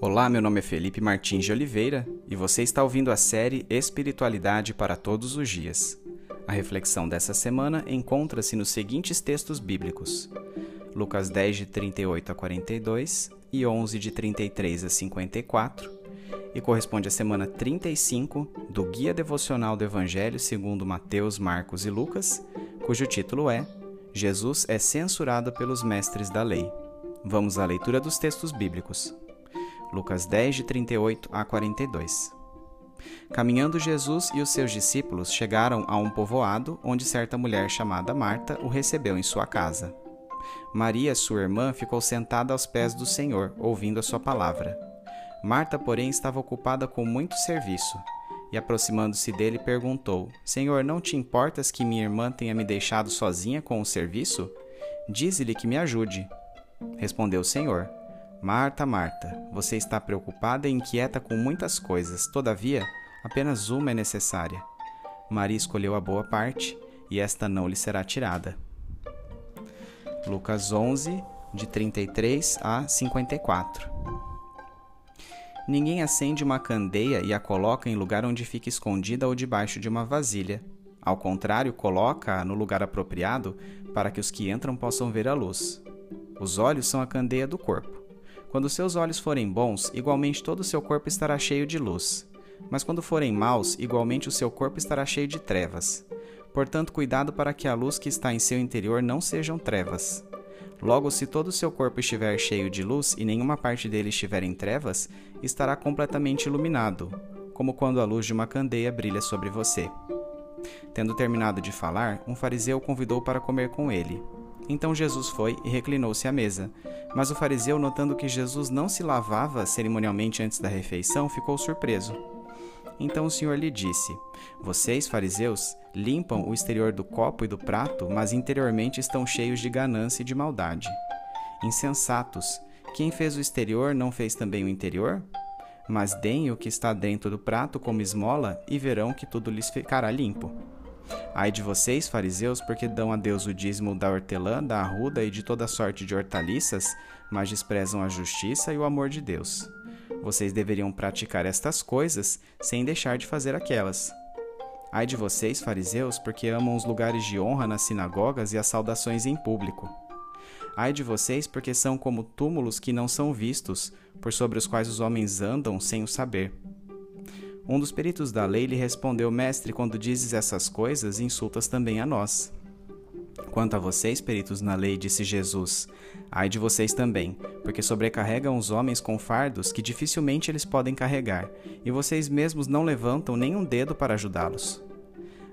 Olá, meu nome é Felipe Martins de Oliveira e você está ouvindo a série Espiritualidade para Todos os Dias. A reflexão dessa semana encontra-se nos seguintes textos bíblicos: Lucas 10, de 38 a 42 e 11, de 33 a 54, e corresponde à semana 35 do Guia Devocional do Evangelho segundo Mateus, Marcos e Lucas, cujo título é Jesus é censurado pelos mestres da lei. Vamos à leitura dos textos bíblicos. Lucas 10, de 38 a 42. Caminhando Jesus e os seus discípulos chegaram a um povoado onde certa mulher chamada Marta o recebeu em sua casa. Maria, sua irmã, ficou sentada aos pés do Senhor, ouvindo a sua palavra. Marta, porém, estava ocupada com muito serviço, e aproximando-se dele, perguntou: Senhor, não te importas que minha irmã tenha me deixado sozinha com o serviço? Dize-lhe que me ajude. Respondeu o Senhor: Marta, Marta, você está preocupada e inquieta com muitas coisas, todavia, apenas uma é necessária. Maria escolheu a boa parte, e esta não lhe será tirada. Lucas 11, de 33 a 54. Ninguém acende uma candeia e a coloca em lugar onde fica escondida ou debaixo de uma vasilha. Ao contrário, coloca-a no lugar apropriado para que os que entram possam ver a luz. Os olhos são a candeia do corpo. Quando seus olhos forem bons, igualmente todo o seu corpo estará cheio de luz. Mas quando forem maus, igualmente o seu corpo estará cheio de trevas. Portanto, cuidado para que a luz que está em seu interior não sejam trevas. Logo, se todo o seu corpo estiver cheio de luz e nenhuma parte dele estiver em trevas, estará completamente iluminado, como quando a luz de uma candeia brilha sobre você. Tendo terminado de falar, um fariseu o convidou para comer com ele. Então Jesus foi e reclinou-se à mesa. Mas o fariseu, notando que Jesus não se lavava cerimonialmente antes da refeição, ficou surpreso. Então o Senhor lhe disse: Vocês, fariseus, limpam o exterior do copo e do prato, mas interiormente estão cheios de ganância e de maldade. Insensatos, quem fez o exterior não fez também o interior? Mas deem o que está dentro do prato como esmola e verão que tudo lhes ficará limpo. Ai de vocês, fariseus, porque dão a Deus o dízimo da hortelã, da arruda e de toda sorte de hortaliças, mas desprezam a justiça e o amor de Deus. Vocês deveriam praticar estas coisas sem deixar de fazer aquelas. Ai de vocês, fariseus, porque amam os lugares de honra nas sinagogas e as saudações em público. Ai de vocês, porque são como túmulos que não são vistos, por sobre os quais os homens andam sem o saber. Um dos peritos da lei lhe respondeu: Mestre, quando dizes essas coisas, insultas também a nós. Quanto a vocês, peritos na lei, disse Jesus, ai de vocês também, porque sobrecarregam os homens com fardos que dificilmente eles podem carregar, e vocês mesmos não levantam nem um dedo para ajudá-los.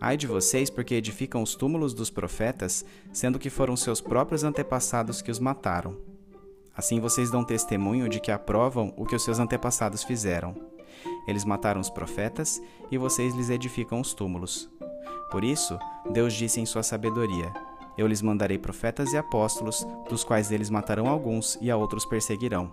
Ai de vocês, porque edificam os túmulos dos profetas, sendo que foram seus próprios antepassados que os mataram. Assim vocês dão testemunho de que aprovam o que os seus antepassados fizeram. Eles mataram os profetas e vocês lhes edificam os túmulos. Por isso, Deus disse em sua sabedoria: Eu lhes mandarei profetas e apóstolos, dos quais eles matarão alguns e a outros perseguirão.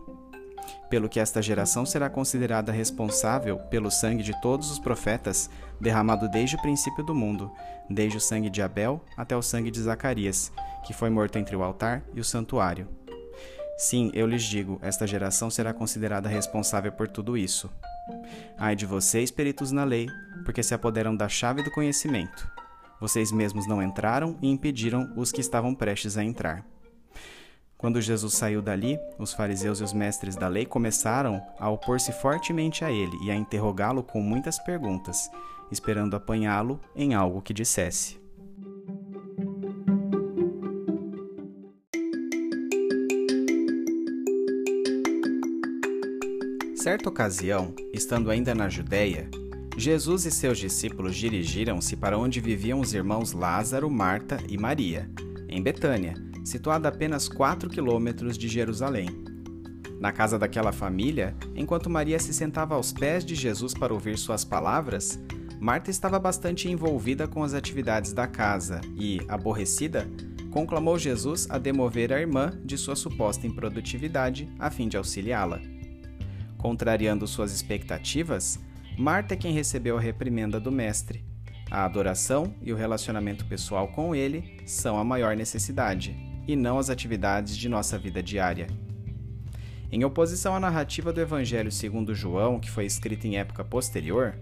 Pelo que esta geração será considerada responsável pelo sangue de todos os profetas, derramado desde o princípio do mundo, desde o sangue de Abel até o sangue de Zacarias, que foi morto entre o altar e o santuário. Sim, eu lhes digo, esta geração será considerada responsável por tudo isso. Ai de vocês, peritos na lei, porque se apoderam da chave do conhecimento. Vocês mesmos não entraram e impediram os que estavam prestes a entrar. Quando Jesus saiu dali, os fariseus e os mestres da lei começaram a opor-se fortemente a ele e a interrogá-lo com muitas perguntas, esperando apanhá-lo em algo que dissesse. Certa ocasião, estando ainda na Judéia, Jesus e seus discípulos dirigiram-se para onde viviam os irmãos Lázaro, Marta e Maria, em Betânia, situada a apenas 4 quilômetros de Jerusalém. Na casa daquela família, enquanto Maria se sentava aos pés de Jesus para ouvir suas palavras, Marta estava bastante envolvida com as atividades da casa e, aborrecida, conclamou Jesus a demover a irmã de sua suposta improdutividade a fim de auxiliá-la. Contrariando suas expectativas, Marta é quem recebeu a reprimenda do Mestre. A adoração e o relacionamento pessoal com ele são a maior necessidade, e não as atividades de nossa vida diária. Em oposição à narrativa do Evangelho segundo João, que foi escrita em época posterior,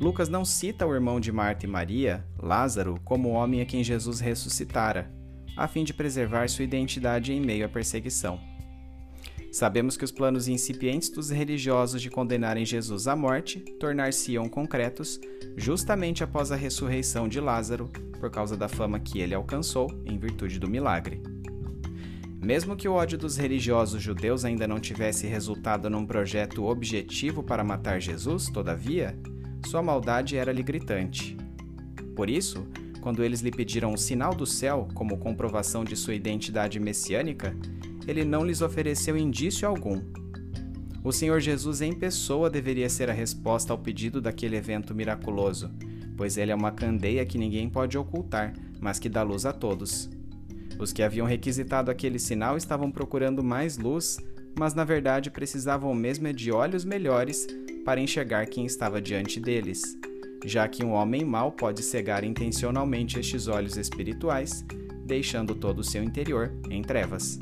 Lucas não cita o irmão de Marta e Maria, Lázaro, como o homem a quem Jesus ressuscitara, a fim de preservar sua identidade em meio à perseguição. Sabemos que os planos incipientes dos religiosos de condenarem Jesus à morte tornar-se-iam concretos justamente após a ressurreição de Lázaro, por causa da fama que ele alcançou em virtude do milagre. Mesmo que o ódio dos religiosos judeus ainda não tivesse resultado num projeto objetivo para matar Jesus, todavia, sua maldade era-lhe gritante. Por isso, quando eles lhe pediram um sinal do céu como comprovação de sua identidade messiânica, ele não lhes ofereceu indício algum. O Senhor Jesus em pessoa deveria ser a resposta ao pedido daquele evento miraculoso, pois ele é uma candeia que ninguém pode ocultar, mas que dá luz a todos. Os que haviam requisitado aquele sinal estavam procurando mais luz, mas na verdade precisavam mesmo de olhos melhores para enxergar quem estava diante deles já que um homem mau pode cegar intencionalmente estes olhos espirituais, deixando todo o seu interior em trevas.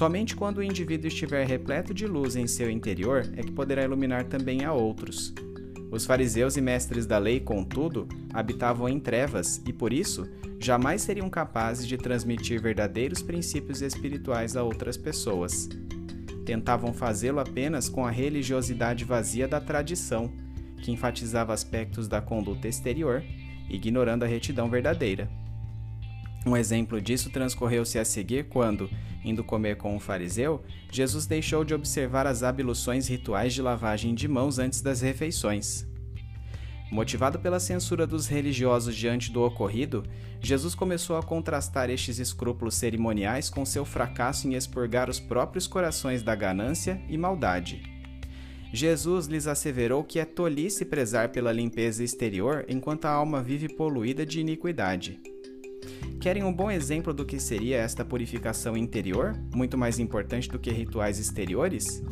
Somente quando o indivíduo estiver repleto de luz em seu interior é que poderá iluminar também a outros. Os fariseus e mestres da lei, contudo, habitavam em trevas e, por isso, jamais seriam capazes de transmitir verdadeiros princípios espirituais a outras pessoas. Tentavam fazê-lo apenas com a religiosidade vazia da tradição que enfatizava aspectos da conduta exterior, ignorando a retidão verdadeira. Um exemplo disso transcorreu-se a seguir quando, indo comer com um fariseu, Jesus deixou de observar as abluções rituais de lavagem de mãos antes das refeições. Motivado pela censura dos religiosos diante do ocorrido, Jesus começou a contrastar estes escrúpulos cerimoniais com seu fracasso em expurgar os próprios corações da ganância e maldade. Jesus lhes asseverou que é tolice prezar pela limpeza exterior enquanto a alma vive poluída de iniquidade. Querem um bom exemplo do que seria esta purificação interior, muito mais importante do que rituais exteriores?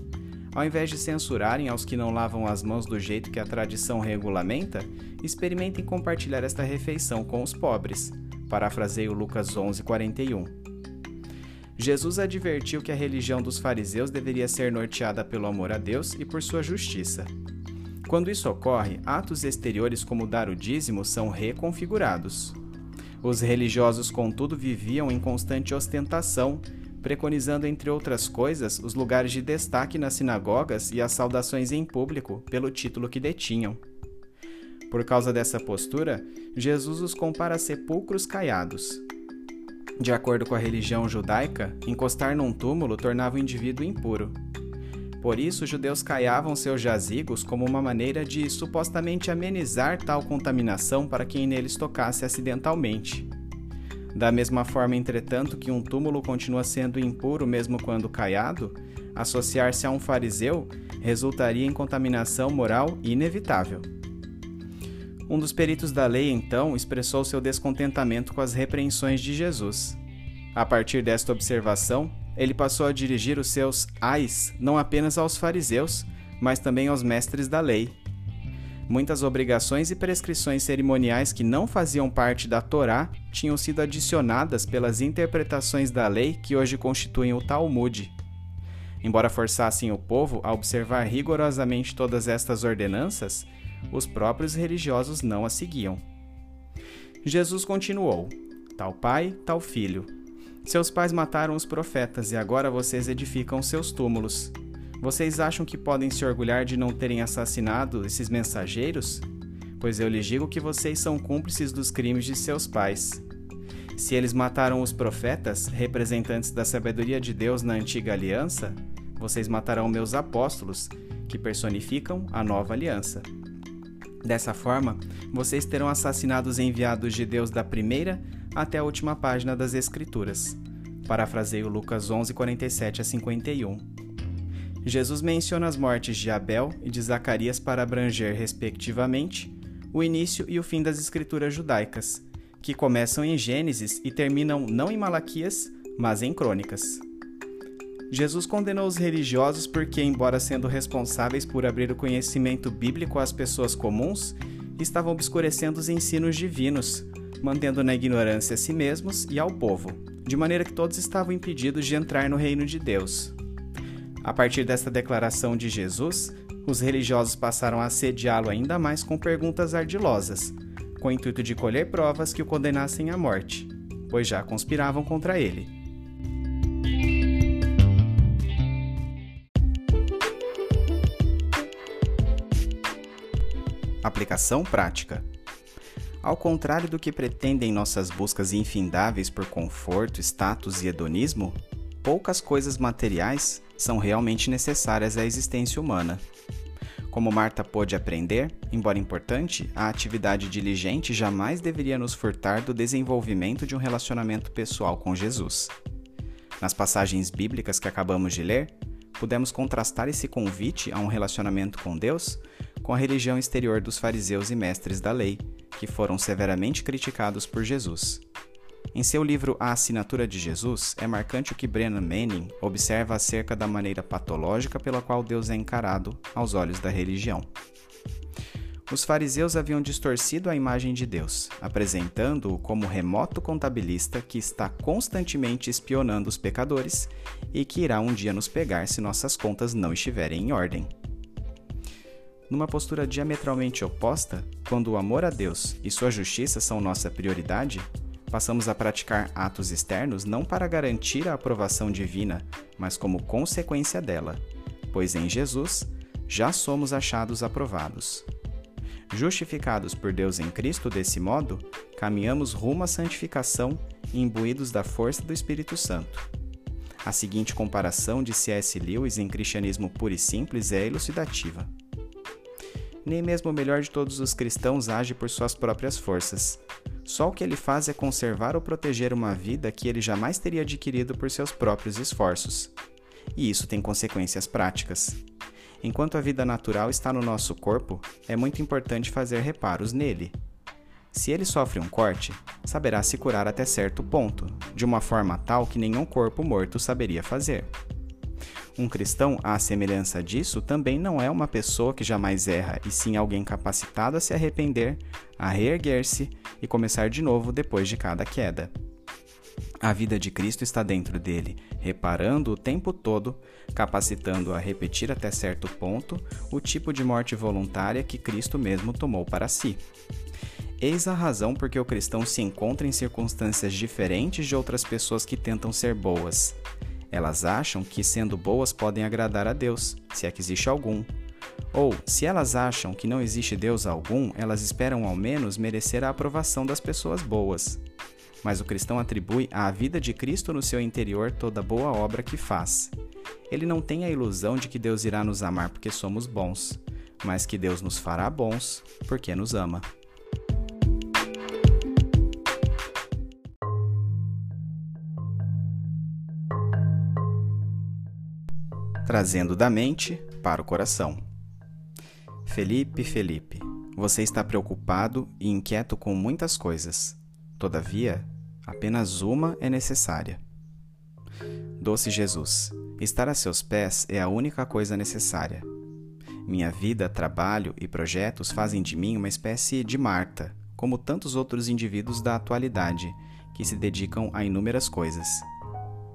Ao invés de censurarem aos que não lavam as mãos do jeito que a tradição regulamenta, experimentem compartilhar esta refeição com os pobres. Parafraseio Lucas 11:41. Jesus advertiu que a religião dos fariseus deveria ser norteada pelo amor a Deus e por sua justiça. Quando isso ocorre, atos exteriores como dar o dízimo são reconfigurados. Os religiosos, contudo, viviam em constante ostentação, preconizando, entre outras coisas, os lugares de destaque nas sinagogas e as saudações em público pelo título que detinham. Por causa dessa postura, Jesus os compara a sepulcros caiados, de acordo com a religião judaica, encostar num túmulo tornava o indivíduo impuro. Por isso, os judeus caiavam seus jazigos como uma maneira de supostamente amenizar tal contaminação para quem neles tocasse acidentalmente. Da mesma forma, entretanto, que um túmulo continua sendo impuro mesmo quando caiado, associar-se a um fariseu resultaria em contaminação moral inevitável. Um dos peritos da lei, então, expressou seu descontentamento com as repreensões de Jesus. A partir desta observação, ele passou a dirigir os seus ais não apenas aos fariseus, mas também aos mestres da lei. Muitas obrigações e prescrições cerimoniais que não faziam parte da Torá tinham sido adicionadas pelas interpretações da lei que hoje constituem o Talmud. Embora forçassem o povo a observar rigorosamente todas estas ordenanças, os próprios religiosos não a seguiam. Jesus continuou: Tal pai, tal filho. Seus pais mataram os profetas e agora vocês edificam seus túmulos. Vocês acham que podem se orgulhar de não terem assassinado esses mensageiros? Pois eu lhes digo que vocês são cúmplices dos crimes de seus pais. Se eles mataram os profetas, representantes da sabedoria de Deus na antiga aliança, vocês matarão meus apóstolos, que personificam a nova aliança. Dessa forma, vocês terão assassinado os enviados de Deus da primeira até a última página das Escrituras. Parafraseio Lucas 11, 47 a 51. Jesus menciona as mortes de Abel e de Zacarias para abranger, respectivamente, o início e o fim das Escrituras judaicas, que começam em Gênesis e terminam não em Malaquias, mas em Crônicas. Jesus condenou os religiosos porque, embora sendo responsáveis por abrir o conhecimento bíblico às pessoas comuns, estavam obscurecendo os ensinos divinos, mantendo na ignorância a si mesmos e ao povo, de maneira que todos estavam impedidos de entrar no reino de Deus. A partir desta declaração de Jesus, os religiosos passaram a assediá-lo ainda mais com perguntas ardilosas, com o intuito de colher provas que o condenassem à morte, pois já conspiravam contra ele. Aplicação prática. Ao contrário do que pretendem nossas buscas infindáveis por conforto, status e hedonismo, poucas coisas materiais são realmente necessárias à existência humana. Como Marta pôde aprender, embora importante, a atividade diligente jamais deveria nos furtar do desenvolvimento de um relacionamento pessoal com Jesus. Nas passagens bíblicas que acabamos de ler, pudemos contrastar esse convite a um relacionamento com Deus com a religião exterior dos fariseus e mestres da lei, que foram severamente criticados por Jesus. Em seu livro A Assinatura de Jesus, é marcante o que Brennan Manning observa acerca da maneira patológica pela qual Deus é encarado aos olhos da religião. Os fariseus haviam distorcido a imagem de Deus, apresentando-o como remoto contabilista que está constantemente espionando os pecadores e que irá um dia nos pegar se nossas contas não estiverem em ordem. Numa postura diametralmente oposta, quando o amor a Deus e sua justiça são nossa prioridade, passamos a praticar atos externos não para garantir a aprovação divina, mas como consequência dela, pois em Jesus já somos achados aprovados. Justificados por Deus em Cristo desse modo, caminhamos rumo à santificação, imbuídos da força do Espírito Santo. A seguinte comparação de C.S. Lewis em Cristianismo Puro e Simples é elucidativa nem mesmo o melhor de todos os cristãos age por suas próprias forças. Só o que ele faz é conservar ou proteger uma vida que ele jamais teria adquirido por seus próprios esforços. E isso tem consequências práticas. Enquanto a vida natural está no nosso corpo, é muito importante fazer reparos nele. Se ele sofre um corte, saberá se curar até certo ponto, de uma forma tal que nenhum corpo morto saberia fazer. Um cristão, à semelhança disso, também não é uma pessoa que jamais erra, e sim alguém capacitado a se arrepender, a reerguer-se e começar de novo depois de cada queda. A vida de Cristo está dentro dele, reparando o tempo todo, capacitando a repetir até certo ponto o tipo de morte voluntária que Cristo mesmo tomou para si. Eis a razão por que o cristão se encontra em circunstâncias diferentes de outras pessoas que tentam ser boas. Elas acham que, sendo boas, podem agradar a Deus, se é que existe algum. Ou, se elas acham que não existe Deus algum, elas esperam ao menos merecer a aprovação das pessoas boas. Mas o cristão atribui à vida de Cristo no seu interior toda boa obra que faz. Ele não tem a ilusão de que Deus irá nos amar porque somos bons, mas que Deus nos fará bons porque nos ama. Trazendo da mente para o coração. Felipe, Felipe, você está preocupado e inquieto com muitas coisas. Todavia, apenas uma é necessária. Doce Jesus, estar a seus pés é a única coisa necessária. Minha vida, trabalho e projetos fazem de mim uma espécie de Marta, como tantos outros indivíduos da atualidade que se dedicam a inúmeras coisas.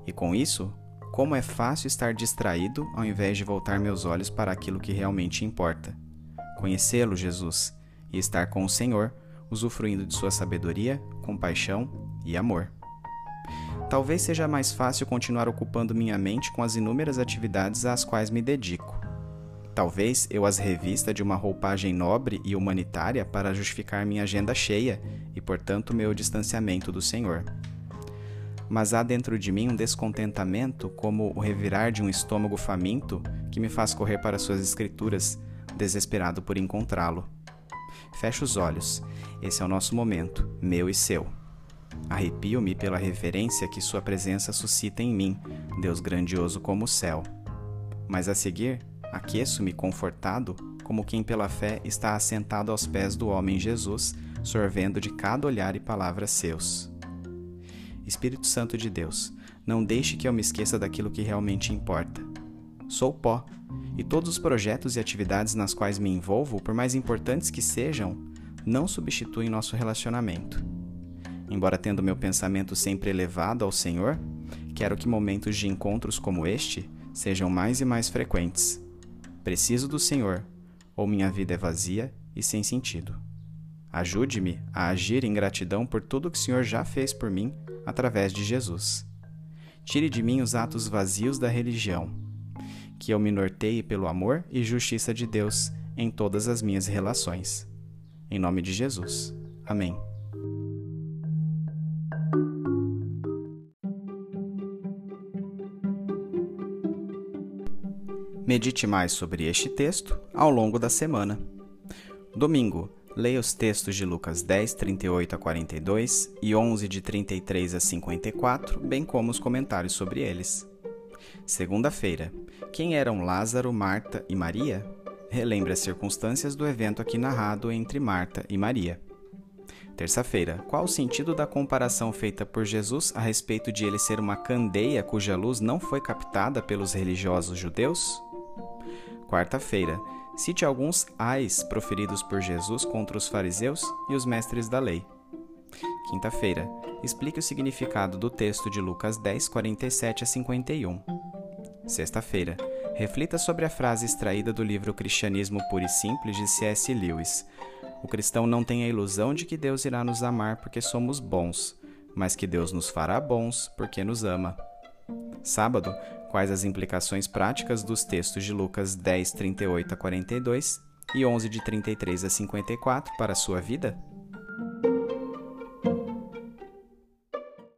E com isso, como é fácil estar distraído ao invés de voltar meus olhos para aquilo que realmente importa. Conhecê-lo, Jesus, e estar com o Senhor, usufruindo de sua sabedoria, compaixão e amor. Talvez seja mais fácil continuar ocupando minha mente com as inúmeras atividades às quais me dedico. Talvez eu as revista de uma roupagem nobre e humanitária para justificar minha agenda cheia e, portanto, meu distanciamento do Senhor mas há dentro de mim um descontentamento, como o revirar de um estômago faminto, que me faz correr para suas escrituras, desesperado por encontrá-lo. Fecho os olhos. Esse é o nosso momento, meu e seu. Arrepio-me pela reverência que sua presença suscita em mim, Deus grandioso como o céu. Mas a seguir, aqueço-me confortado, como quem pela fé está assentado aos pés do homem Jesus, sorvendo de cada olhar e palavra seus. Espírito Santo de Deus, não deixe que eu me esqueça daquilo que realmente importa. Sou pó, e todos os projetos e atividades nas quais me envolvo, por mais importantes que sejam, não substituem nosso relacionamento. Embora tendo meu pensamento sempre elevado ao Senhor, quero que momentos de encontros como este sejam mais e mais frequentes. Preciso do Senhor, ou minha vida é vazia e sem sentido. Ajude-me a agir em gratidão por tudo que o Senhor já fez por mim através de Jesus. Tire de mim os atos vazios da religião. Que eu me norteie pelo amor e justiça de Deus em todas as minhas relações. Em nome de Jesus. Amém. Medite mais sobre este texto ao longo da semana. Domingo, leia os textos de Lucas 10, 38 a 42 e 11, de 33 a 54, bem como os comentários sobre eles. Segunda-feira, quem eram Lázaro, Marta e Maria? Relembre as circunstâncias do evento aqui narrado entre Marta e Maria. Terça-feira, qual o sentido da comparação feita por Jesus a respeito de ele ser uma candeia cuja luz não foi captada pelos religiosos judeus? Quarta-feira, cite alguns ais proferidos por Jesus contra os fariseus e os mestres da lei. Quinta-feira, explique o significado do texto de Lucas 10, 47 a 51. Sexta-feira, reflita sobre a frase extraída do livro Cristianismo Puro e Simples de C.S. Lewis. O cristão não tem a ilusão de que Deus irá nos amar porque somos bons, mas que Deus nos fará bons porque nos ama. Sábado, quais as implicações práticas dos textos de Lucas 10, 38 a 42 e 11, de 33 a 54 para a sua vida?